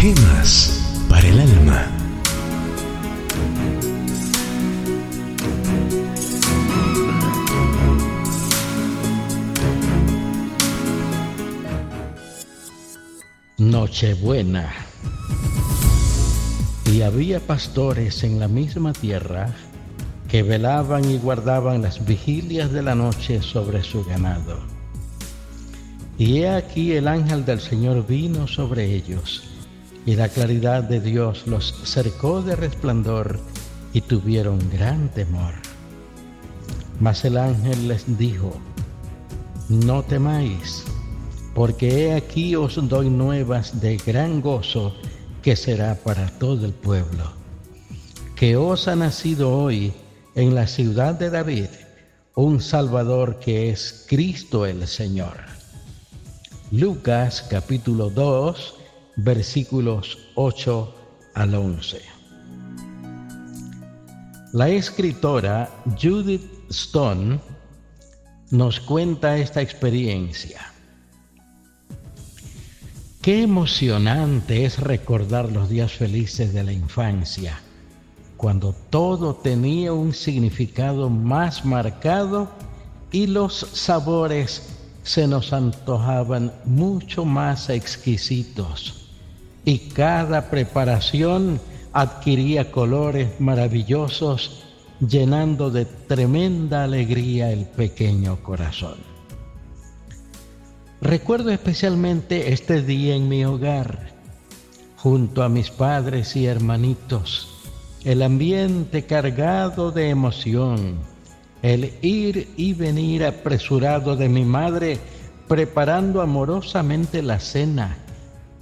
paz para el alma. Nochebuena. Y había pastores en la misma tierra que velaban y guardaban las vigilias de la noche sobre su ganado. Y he aquí el ángel del Señor vino sobre ellos, y la claridad de Dios los cercó de resplandor, y tuvieron gran temor. Mas el ángel les dijo, no temáis, porque he aquí os doy nuevas de gran gozo que será para todo el pueblo, que os ha nacido hoy en la ciudad de David un Salvador que es Cristo el Señor. Lucas capítulo 2 versículos 8 al 11. La escritora Judith Stone nos cuenta esta experiencia. Qué emocionante es recordar los días felices de la infancia, cuando todo tenía un significado más marcado y los sabores se nos antojaban mucho más exquisitos y cada preparación adquiría colores maravillosos llenando de tremenda alegría el pequeño corazón. Recuerdo especialmente este día en mi hogar, junto a mis padres y hermanitos, el ambiente cargado de emoción, el ir y venir apresurado de mi madre preparando amorosamente la cena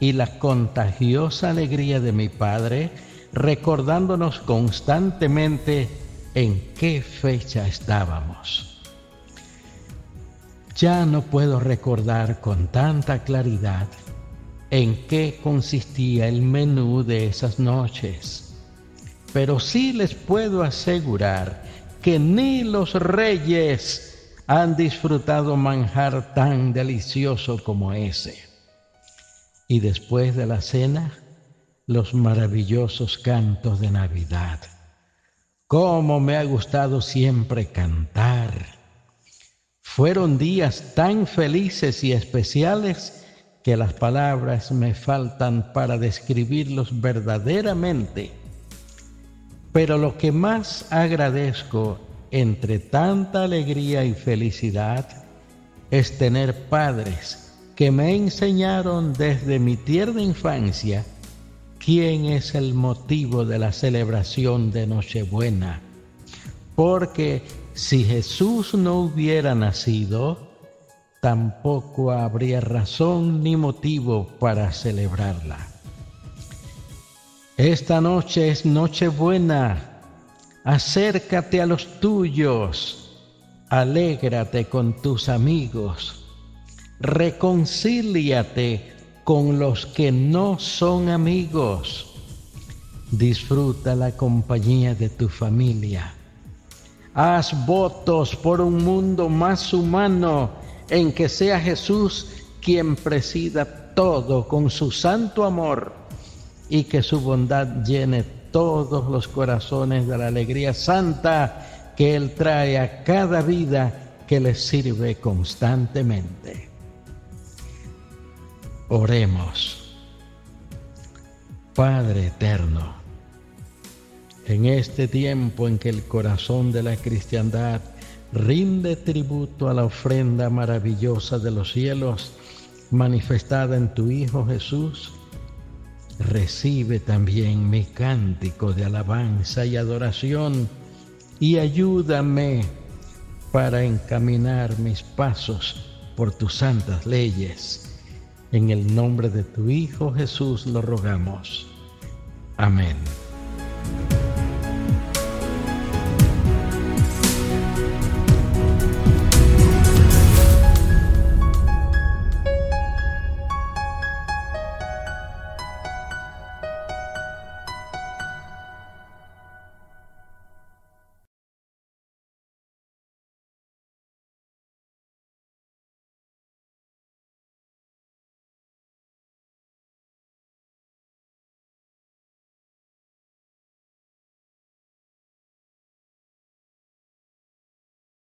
y la contagiosa alegría de mi padre recordándonos constantemente en qué fecha estábamos. Ya no puedo recordar con tanta claridad en qué consistía el menú de esas noches, pero sí les puedo asegurar que ni los reyes han disfrutado manjar tan delicioso como ese. Y después de la cena, los maravillosos cantos de Navidad. Cómo me ha gustado siempre cantar fueron días tan felices y especiales que las palabras me faltan para describirlos verdaderamente. Pero lo que más agradezco entre tanta alegría y felicidad es tener padres que me enseñaron desde mi tierna infancia quién es el motivo de la celebración de Nochebuena. Porque si Jesús no hubiera nacido, tampoco habría razón ni motivo para celebrarla. Esta noche es noche buena. Acércate a los tuyos. Alégrate con tus amigos. Reconcíliate con los que no son amigos. Disfruta la compañía de tu familia Haz votos por un mundo más humano en que sea Jesús quien presida todo con su santo amor y que su bondad llene todos los corazones de la alegría santa que Él trae a cada vida que le sirve constantemente. Oremos. Padre eterno, en este tiempo en que el corazón de la cristiandad rinde tributo a la ofrenda maravillosa de los cielos manifestada en tu Hijo Jesús, recibe también mi cántico de alabanza y adoración y ayúdame para encaminar mis pasos por tus santas leyes. En el nombre de tu Hijo Jesús lo rogamos. Amén.